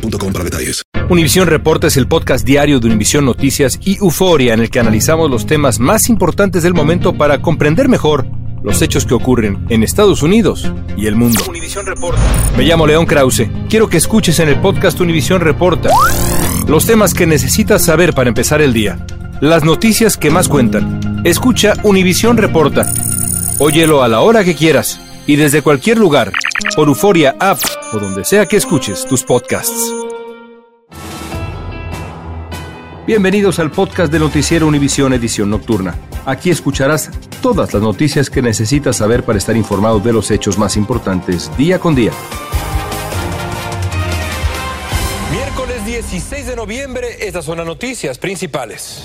boostmobile.com para detalles. Univisión Reporta es el podcast diario de Univisión Noticias y Euforia en el que analizamos los temas más importantes del momento para comprender mejor los hechos que ocurren en Estados Unidos y el mundo. Reporta. Me llamo León Krause. Quiero que escuches en el podcast Univisión Reporta los temas que necesitas saber para empezar el día. Las noticias que más cuentan. Escucha Univisión Reporta. Óyelo a la hora que quieras y desde cualquier lugar por Euforia App o donde sea que escuches tus podcasts. Bienvenidos al podcast de Noticiero Univisión Edición Nocturna. Aquí escucharás todas las noticias que necesitas saber para estar informado de los hechos más importantes día con día. Miércoles 16 de noviembre, estas son las noticias principales.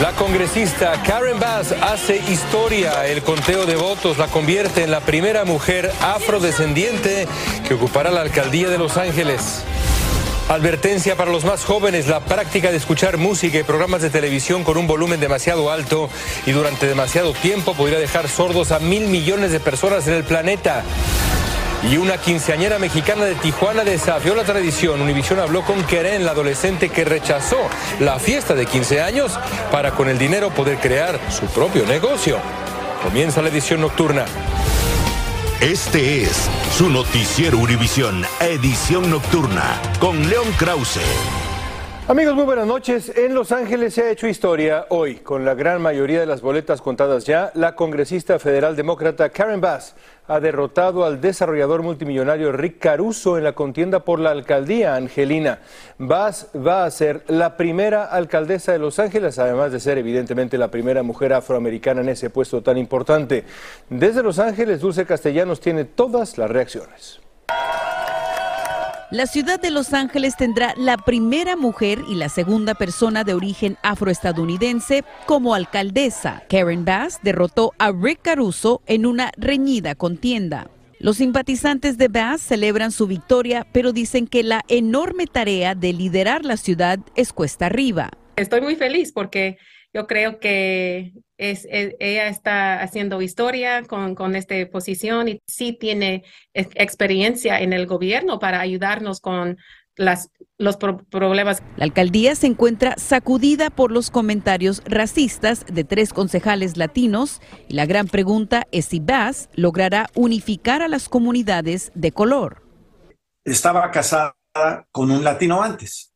La congresista Karen Bass hace historia. El conteo de votos la convierte en la primera mujer afrodescendiente que ocupará la alcaldía de Los Ángeles. Advertencia para los más jóvenes, la práctica de escuchar música y programas de televisión con un volumen demasiado alto y durante demasiado tiempo podría dejar sordos a mil millones de personas en el planeta. Y una quinceañera mexicana de Tijuana desafió la tradición. Univisión habló con Keren, la adolescente que rechazó la fiesta de 15 años para con el dinero poder crear su propio negocio. Comienza la edición nocturna. Este es su noticiero Univisión, edición nocturna, con León Krause. Amigos, muy buenas noches. En Los Ángeles se ha hecho historia hoy, con la gran mayoría de las boletas contadas ya. La congresista federal demócrata Karen Bass ha derrotado al desarrollador multimillonario Rick Caruso en la contienda por la alcaldía angelina. Bass va a ser la primera alcaldesa de Los Ángeles, además de ser evidentemente la primera mujer afroamericana en ese puesto tan importante. Desde Los Ángeles, Dulce Castellanos tiene todas las reacciones. La ciudad de Los Ángeles tendrá la primera mujer y la segunda persona de origen afroestadounidense como alcaldesa. Karen Bass derrotó a Rick Caruso en una reñida contienda. Los simpatizantes de Bass celebran su victoria, pero dicen que la enorme tarea de liderar la ciudad es cuesta arriba. Estoy muy feliz porque yo creo que es, ella está haciendo historia con, con esta posición y sí tiene experiencia en el gobierno para ayudarnos con las, los problemas. La alcaldía se encuentra sacudida por los comentarios racistas de tres concejales latinos y la gran pregunta es si Bass logrará unificar a las comunidades de color. Estaba casada con un latino antes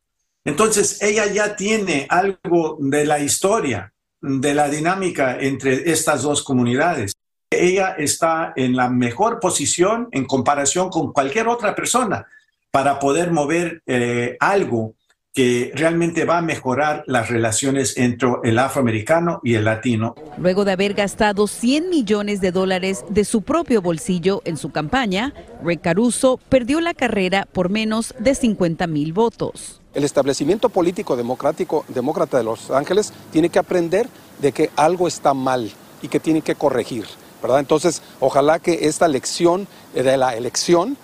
entonces, ella ya tiene algo de la historia, de la dinámica entre estas dos comunidades. Ella está en la mejor posición en comparación con cualquier otra persona para poder mover eh, algo que realmente va a mejorar las relaciones entre el afroamericano y el latino. Luego de haber gastado 100 millones de dólares de su propio bolsillo en su campaña, Rick Caruso perdió la carrera por menos de 50 mil votos. El establecimiento político democrático, demócrata de Los Ángeles tiene que aprender de que algo está mal y que tiene que corregir. ¿verdad? Entonces, ojalá que esta lección de la elección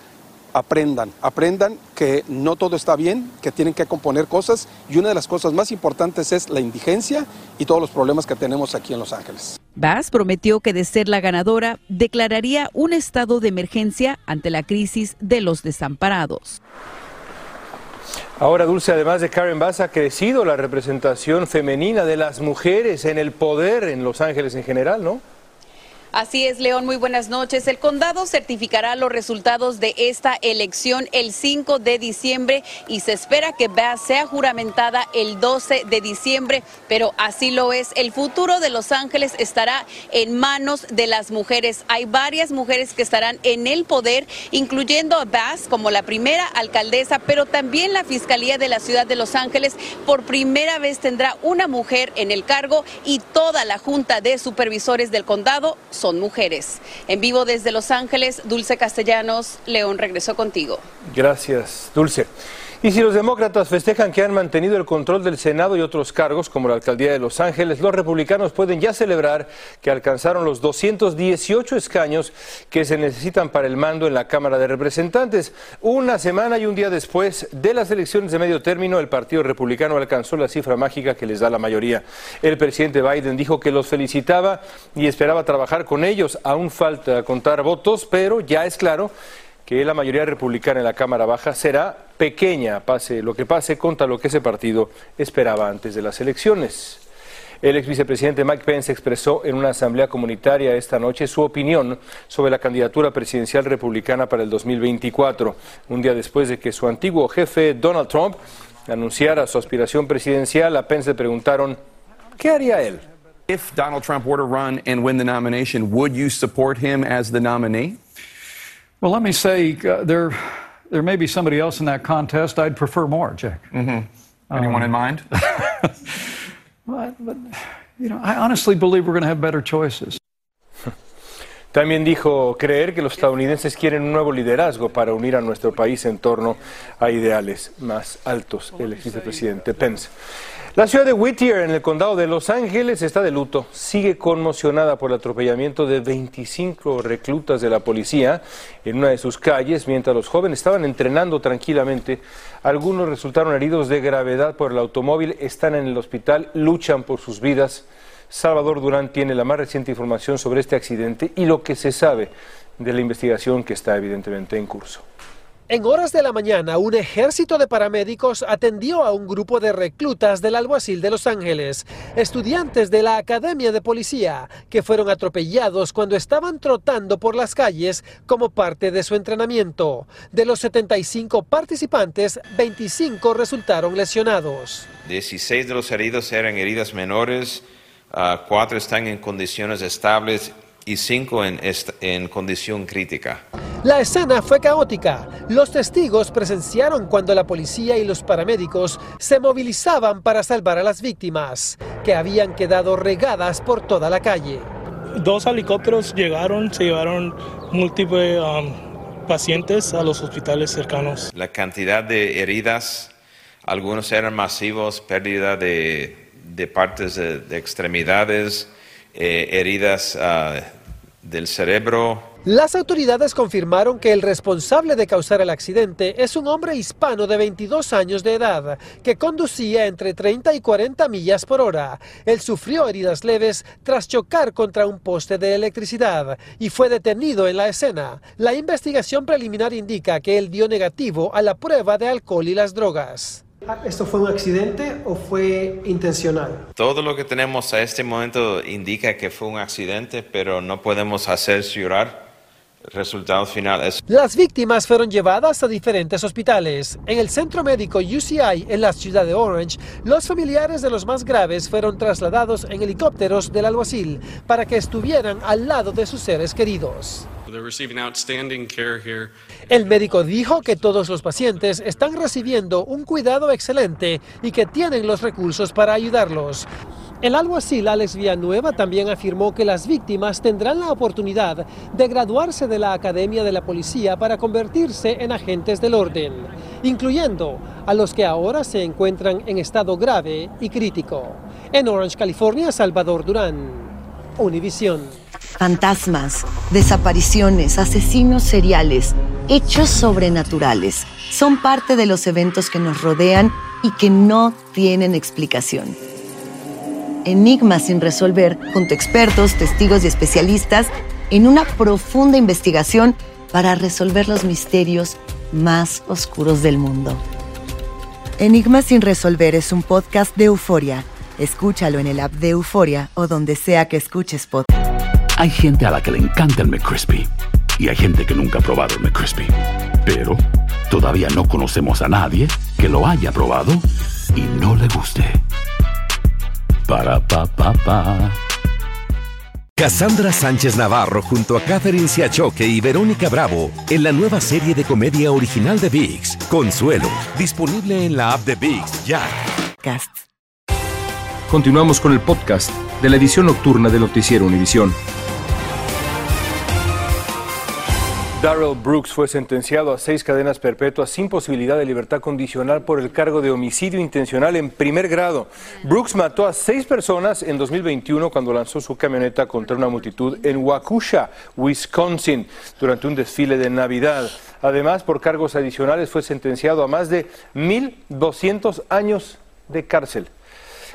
aprendan, aprendan que no todo está bien, que tienen que componer cosas y una de las cosas más importantes es la indigencia y todos los problemas que tenemos aquí en Los Ángeles. Bass prometió que de ser la ganadora declararía un estado de emergencia ante la crisis de los desamparados. Ahora, Dulce, además de Karen Bass, ha crecido la representación femenina de las mujeres en el poder en Los Ángeles en general, ¿no? Así es, León, muy buenas noches. El condado certificará los resultados de esta elección el 5 de diciembre y se espera que Bass sea juramentada el 12 de diciembre, pero así lo es. El futuro de Los Ángeles estará en manos de las mujeres. Hay varias mujeres que estarán en el poder, incluyendo a Bass como la primera alcaldesa, pero también la Fiscalía de la Ciudad de Los Ángeles por primera vez tendrá una mujer en el cargo y toda la Junta de Supervisores del condado son mujeres. En vivo desde Los Ángeles, Dulce Castellanos, León regresó contigo. Gracias, Dulce. Y si los demócratas festejan que han mantenido el control del Senado y otros cargos, como la alcaldía de Los Ángeles, los republicanos pueden ya celebrar que alcanzaron los 218 escaños que se necesitan para el mando en la Cámara de Representantes. Una semana y un día después de las elecciones de medio término, el Partido Republicano alcanzó la cifra mágica que les da la mayoría. El presidente Biden dijo que los felicitaba y esperaba trabajar con ellos. Aún falta contar votos, pero ya es claro que la mayoría republicana en la Cámara Baja será pequeña, pase lo que pase, contra lo que ese partido esperaba antes de las elecciones. El ex vicepresidente Mike Pence expresó en una asamblea comunitaria esta noche su opinión sobre la candidatura presidencial republicana para el 2024, un día después de que su antiguo jefe Donald Trump anunciara su aspiración presidencial. A Pence le preguntaron, ¿qué haría él? If Donald Trump were to run and win the nomination, would you support him as the nominee? Well, let me say uh, there, there may be somebody else in that contest I'd prefer more, Jack. Mm-hmm. Anyone Um, in mind? But, but, you know, I honestly believe we're going to have better choices. También dijo creer que los estadounidenses quieren un nuevo liderazgo para unir a nuestro país en torno a ideales más altos, el ex vicepresidente Pence. La ciudad de Whittier, en el condado de Los Ángeles, está de luto. Sigue conmocionada por el atropellamiento de 25 reclutas de la policía en una de sus calles mientras los jóvenes estaban entrenando tranquilamente. Algunos resultaron heridos de gravedad por el automóvil, están en el hospital, luchan por sus vidas. Salvador Durán tiene la más reciente información sobre este accidente y lo que se sabe de la investigación que está evidentemente en curso. En horas de la mañana, un ejército de paramédicos atendió a un grupo de reclutas del alguacil de Los Ángeles, estudiantes de la Academia de Policía, que fueron atropellados cuando estaban trotando por las calles como parte de su entrenamiento. De los 75 participantes, 25 resultaron lesionados. 16 de los heridos eran heridas menores, ah, cuatro están en condiciones estables y cinco en, en condición crítica. La escena fue caótica. Los testigos presenciaron cuando la policía y los paramédicos se movilizaban para salvar a las víctimas, que habían quedado regadas por toda la calle. Dos helicópteros llegaron, se llevaron múltiples um, pacientes a los hospitales cercanos. La cantidad de heridas, algunos eran masivos, pérdida de, de partes de, de extremidades, eh, heridas ah, del cerebro, Las autoridades confirmaron que el responsable de causar el accidente es un hombre hispano de 22 años de edad que conducía entre 30 y 40 millas por hora. Él sufrió heridas leves tras chocar contra un poste de electricidad y fue detenido en la escena. La investigación preliminar indica que él dio negativo a la prueba de alcohol y las drogas. ¿Esto fue un accidente o fue intencional? Todo lo que tenemos a este momento indica que fue un accidente, pero no podemos hacer llorar. El resultado final es Las víctimas fueron llevadas a diferentes hospitales. En el centro médico UCI en la ciudad de Orange, los familiares de los más graves fueron trasladados en helicópteros del alguacil para que estuvieran al lado de sus seres queridos. El médico dijo que todos los pacientes están recibiendo un cuidado excelente y que tienen los recursos para ayudarlos. El alguacil Alex Villanueva también afirmó que las víctimas tendrán la oportunidad de graduarse de la Academia de la Policía para convertirse en agentes del orden, incluyendo a los que ahora se encuentran en estado grave y crítico. En Orange, California, Salvador Durán, Univisión. Fantasmas, desapariciones, asesinos seriales, hechos sobrenaturales son parte de los eventos que nos rodean y que no tienen explicación. Enigmas sin resolver, junto a expertos, testigos y especialistas, en una profunda investigación para resolver los misterios más oscuros del mundo. Enigmas sin resolver es un podcast de euforia. Escúchalo en el app de Euforia o donde sea que escuches podcast. Hay gente a la que le encanta el McCrispy y hay gente que nunca ha probado el McCrispy. Pero todavía no conocemos a nadie que lo haya probado y no le guste. Para pa pa pa. Cassandra Sánchez Navarro junto a Catherine Siachoque y Verónica Bravo en la nueva serie de comedia original de VIX, Consuelo, disponible en la app de VIX ya. Continuamos con el podcast de la edición nocturna de Noticiero Univisión. Darrell Brooks fue sentenciado a seis cadenas perpetuas sin posibilidad de libertad condicional por el cargo de homicidio intencional en primer grado. Brooks mató a seis personas en 2021 cuando lanzó su camioneta contra una multitud en Waukesha, Wisconsin, durante un desfile de Navidad. Además, por cargos adicionales fue sentenciado a más de 1.200 años de cárcel.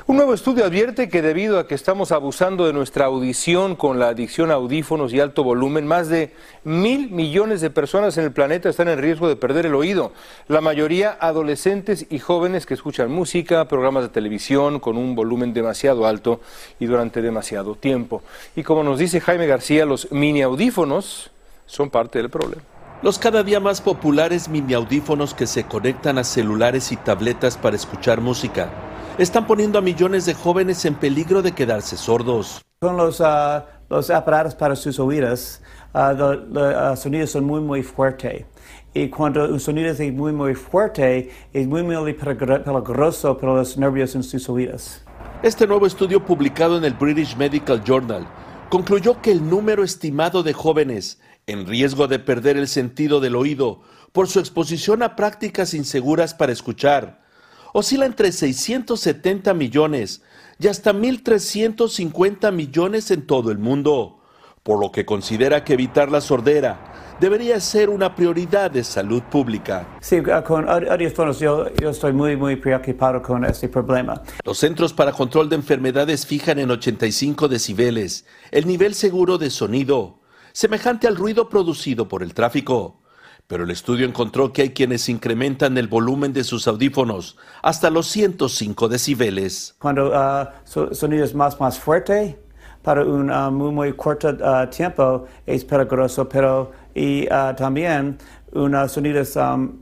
Un nuevo estudio advierte que debido a que estamos abusando de nuestra audición con la adicción a audífonos y alto volumen, más de mil millones de personas en el planeta están en riesgo de perder el oído. La mayoría adolescentes y jóvenes que escuchan música, programas de televisión con un volumen demasiado alto y durante demasiado tiempo. Y como nos dice Jaime García, los mini audífonos son parte del problema. Los cada día más populares mini audífonos que se conectan a celulares y tabletas para escuchar música están poniendo a millones de jóvenes en peligro de quedarse sordos. Con los, uh, los aparatos para sus oídos, uh, los sonidos son muy, muy fuertes. Y cuando un sonido es muy, muy fuerte, es muy, muy peligroso para los nervios en sus oídos. Este nuevo estudio publicado en el British Medical Journal concluyó que el número estimado de jóvenes en riesgo de perder el sentido del oído por su exposición a prácticas inseguras para escuchar oscila entre 670 millones y hasta 1.350 millones en todo el mundo, por lo que considera que evitar la sordera debería ser una prioridad de salud pública. Sí, ah, con audífonos yo, yo estoy muy, muy preocupado con este problema. Los Centros para Control de Enfermedades fijan en 85 decibeles el nivel seguro de sonido, semejante al ruido producido por el tráfico pero el estudio encontró que hay quienes incrementan el volumen de sus audífonos hasta los 105 decibeles. Cuando uh, sonido es más, más fuerte, para un uh, muy, muy corto uh, tiempo es peligroso, pero y también un sonido um,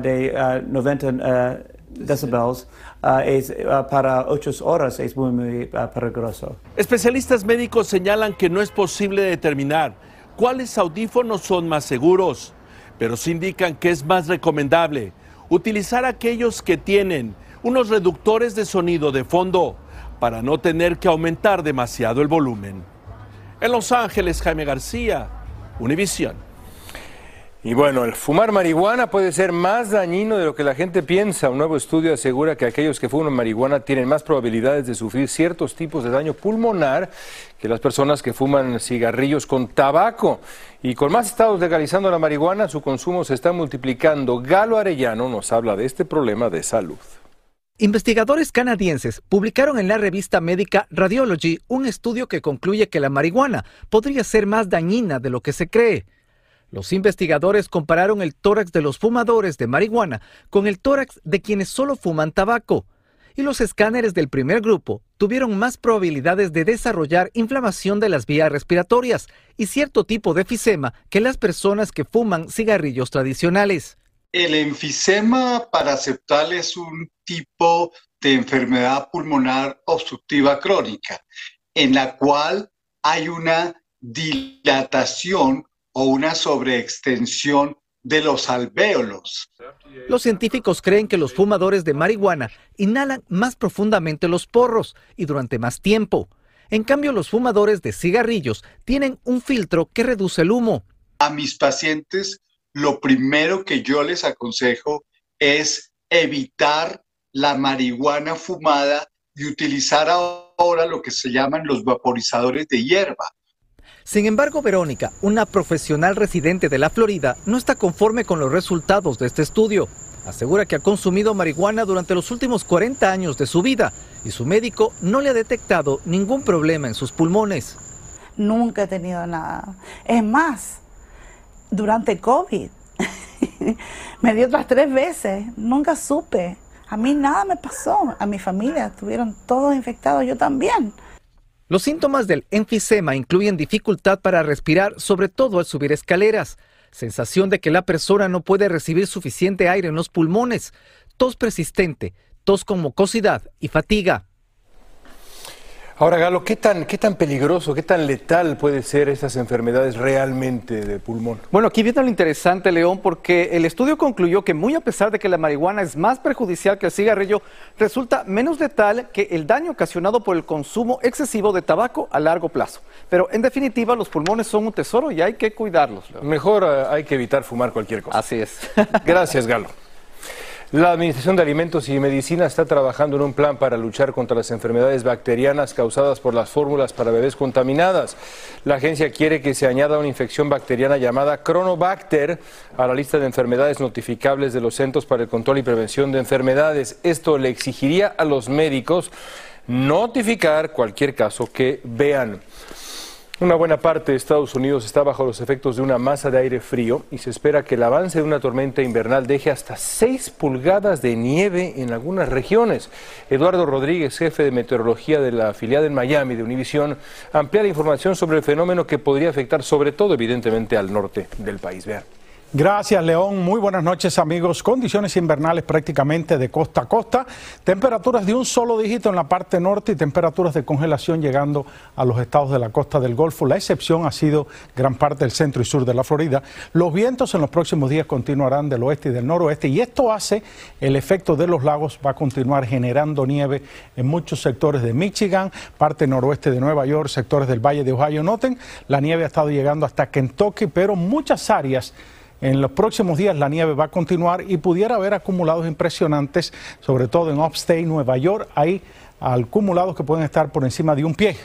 de 90 decibels es, para 8 horas es muy, muy peligroso. Especialistas médicos señalan que no es posible determinar cuáles audífonos son más seguros pero sí indican que es más recomendable utilizar aquellos que tienen unos reductores de sonido de fondo para no tener que aumentar demasiado el volumen. En Los Ángeles, Jaime García, Univisión. Y bueno, el fumar marihuana puede ser más dañino de lo que la gente piensa. Un nuevo estudio asegura que aquellos que fuman marihuana tienen más probabilidades de sufrir ciertos tipos de daño pulmonar que las personas que fuman cigarrillos con tabaco. Y con más estados legalizando la marihuana, su consumo se está multiplicando. Galo Arellano nos habla de este problema de salud. Investigadores canadienses publicaron en la revista médica Radiology un estudio que concluye que la marihuana podría ser más dañina de lo que se cree. Los investigadores compararon el tórax de los fumadores de marihuana con el tórax de quienes solo fuman tabaco, y los escáneres del primer grupo tuvieron más probabilidades de desarrollar inflamación de las vías respiratorias y cierto tipo de efisema que las personas que fuman cigarrillos tradicionales. El enfisema paraceptal es un tipo de enfermedad pulmonar obstructiva crónica en la cual hay una dilatación o una sobreextensión de los alvéolos. Los científicos creen que los fumadores de marihuana inhalan más profundamente los porros y durante más tiempo. En cambio, los fumadores de cigarrillos tienen un filtro que reduce el humo. A mis pacientes, lo primero que yo les aconsejo es evitar la marihuana fumada y utilizar ahora lo que se llaman los vaporizadores de hierba. Sin embargo, Verónica, una profesional residente de la Florida, no está conforme con los resultados de este estudio. Asegura que ha consumido marihuana durante los últimos 40 años de su vida y su médico no le ha detectado ningún problema en sus pulmones. Nunca he tenido nada. Es más, durante COVID me dio otras tres veces, nunca supe. A mí nada me pasó, a mi familia estuvieron todos infectados, yo también. Los síntomas del enfisema incluyen dificultad para respirar, sobre todo al subir escaleras, sensación de que la persona no puede recibir suficiente aire en los pulmones, tos persistente, tos con mucosidad y fatiga. Ahora, Galo, ¿qué tan, ¿qué tan peligroso, qué tan letal puede ser estas enfermedades realmente de pulmón? Bueno, aquí viene lo interesante, León, porque el estudio concluyó que muy a pesar de que la marihuana es más perjudicial que el cigarrillo, resulta menos letal que el daño ocasionado por el consumo excesivo de tabaco a largo plazo. Pero en definitiva, los pulmones son un tesoro y hay que cuidarlos. Mejor eh, hay que evitar fumar cualquier cosa. Así es. Gracias, Galo. La Administración de Alimentos y Medicina está trabajando en un plan para luchar contra las enfermedades bacterianas causadas por las fórmulas para bebés contaminadas. La agencia quiere que se añada una infección bacteriana llamada Chronobacter a la lista de enfermedades notificables de los Centros para el Control y Prevención de Enfermedades. Esto le exigiría a los médicos notificar cualquier caso que vean. Una buena parte de Estados Unidos está bajo los efectos de una masa de aire frío y se espera que el avance de una tormenta invernal deje hasta 6 pulgadas de nieve en algunas regiones. Eduardo Rodríguez, jefe de meteorología de la afiliada en Miami de Univisión, amplía la información sobre el fenómeno que podría afectar sobre todo evidentemente al norte del país. Vean. Gracias, León. Muy buenas noches, amigos. Condiciones invernales prácticamente de costa a costa. Temperaturas de un solo dígito en la parte norte y temperaturas de congelación llegando a los estados de la costa del Golfo. La excepción ha sido gran parte del centro y sur de la Florida. Los vientos en los próximos días continuarán del oeste y del noroeste y esto hace el efecto de los lagos va a continuar generando nieve en muchos sectores de Michigan, parte noroeste de Nueva York, sectores del Valle de Ohio. Noten, la nieve ha estado llegando hasta Kentucky, pero muchas áreas en los próximos días la nieve va a continuar y pudiera haber acumulados impresionantes, sobre todo en Upstate, Nueva York. Hay acumulados que pueden estar por encima de un pie.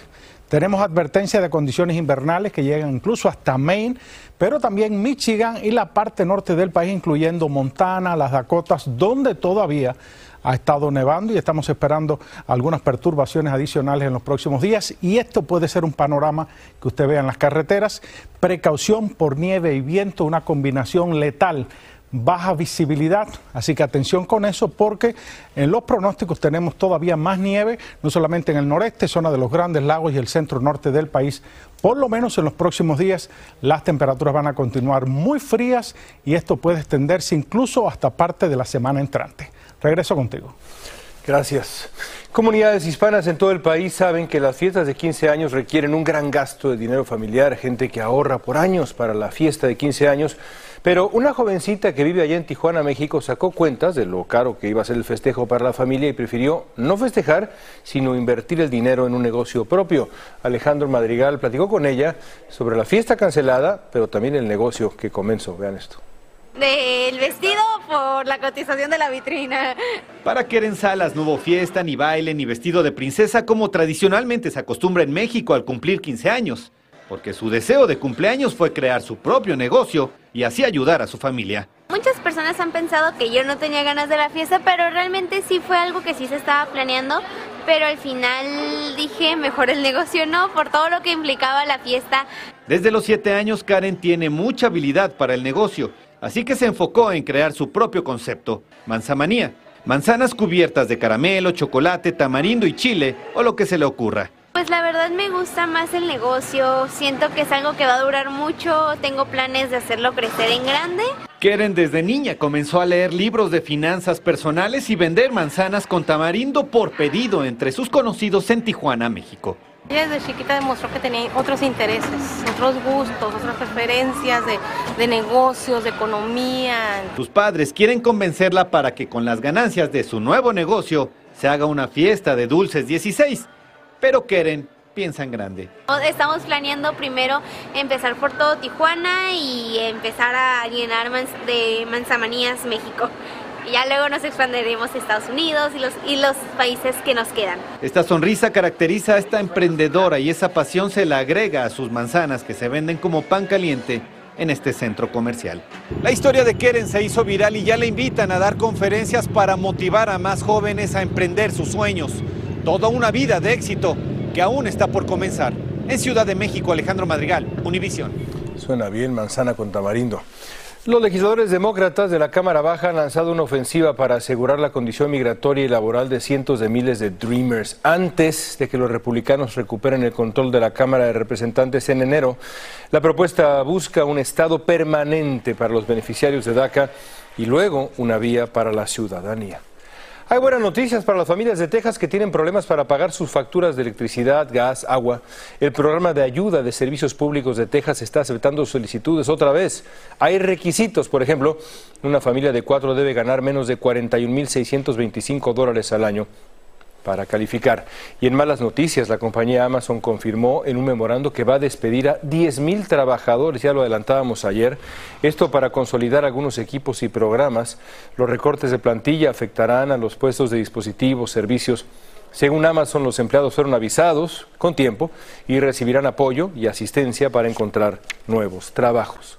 Tenemos advertencia de condiciones invernales que llegan incluso hasta Maine, pero también Michigan y la parte norte del país, incluyendo Montana, las Dakotas, donde todavía ha estado nevando y estamos esperando algunas perturbaciones adicionales en los próximos días y esto puede ser un panorama que usted vea en las carreteras. Precaución por nieve y viento, una combinación letal baja visibilidad, así que atención con eso porque en los pronósticos tenemos todavía más nieve, no solamente en el noreste, zona de los grandes lagos y el centro norte del país. Por lo menos en los próximos días las temperaturas van a continuar muy frías y esto puede extenderse incluso hasta parte de la semana entrante. Regreso contigo. Gracias. Comunidades hispanas en todo el país saben que las fiestas de 15 años requieren un gran gasto de dinero familiar, gente que ahorra por años para la fiesta de 15 años. Pero una jovencita que vive allá en Tijuana, México, sacó cuentas de lo caro que iba a ser el festejo para la familia y prefirió no festejar, sino invertir el dinero en un negocio propio. Alejandro Madrigal platicó con ella sobre la fiesta cancelada, pero también el negocio que comenzó. Vean esto del vestido por la cotización de la vitrina. Para Keren Salas no hubo fiesta, ni baile, ni vestido de princesa como tradicionalmente se acostumbra en México al cumplir 15 años, porque su deseo de cumpleaños fue crear su propio negocio y así ayudar a su familia. Muchas personas han pensado que yo no tenía ganas de la fiesta, pero realmente sí fue algo que sí se estaba planeando, pero al final dije mejor el negocio no, por todo lo que implicaba la fiesta. Desde los 7 años Karen tiene mucha habilidad para el negocio Así que se enfocó en crear su propio concepto, Manzamanía. Manzanas cubiertas de caramelo, chocolate, tamarindo y chile, o lo que se le ocurra. Pues la verdad me gusta más el negocio, siento que es algo que va a durar mucho, tengo planes de hacerlo crecer en grande. Keren desde niña comenzó a leer libros de finanzas personales y vender manzanas con tamarindo por pedido entre sus conocidos en Tijuana, México. Ella desde chiquita demostró que tenía otros intereses, otros gustos, otras preferencias de, de, negocios, de economía. Sus padres quieren convencerla para que con las ganancias de su nuevo negocio se haga una fiesta de dulces 16, pero Keren piensa en grande. Estamos planeando primero empezar por todo Tijuana y empezar a llenar de manzamanías México y ya luego nos expandiremos a Estados Unidos y los, y los países que nos quedan. Esta sonrisa caracteriza a esta emprendedora y esa pasión se la agrega a sus manzanas que se venden como pan caliente en este centro comercial. La historia de Keren se hizo viral y ya le invitan a dar conferencias para motivar a más jóvenes a emprender sus sueños. Toda una vida de éxito que aún está por comenzar. En Ciudad de México, Alejandro Madrigal, Univisión. Suena bien manzana con tamarindo. Los legisladores demócratas de la Cámara Baja han lanzado una ofensiva para asegurar la condición migratoria y laboral de cientos de miles de Dreamers antes de que los republicanos recuperen el control de la Cámara de Representantes en enero. La propuesta busca un estado permanente para los beneficiarios de DACA y luego una vía para la ciudadanía. Hay buenas noticias para las familias de Texas que tienen problemas para pagar sus facturas de electricidad, gas, agua. El programa de ayuda de servicios públicos de Texas está aceptando solicitudes otra vez. Hay requisitos, por ejemplo, una familia de cuatro debe ganar menos de 41.625 dólares al año para calificar. Y en malas noticias, la compañía Amazon confirmó en un memorando que va a despedir a 10.000 trabajadores, ya lo adelantábamos ayer, esto para consolidar algunos equipos y programas. Los recortes de plantilla afectarán a los puestos de dispositivos, servicios. Según Amazon, los empleados fueron avisados con tiempo y recibirán apoyo y asistencia para encontrar nuevos trabajos.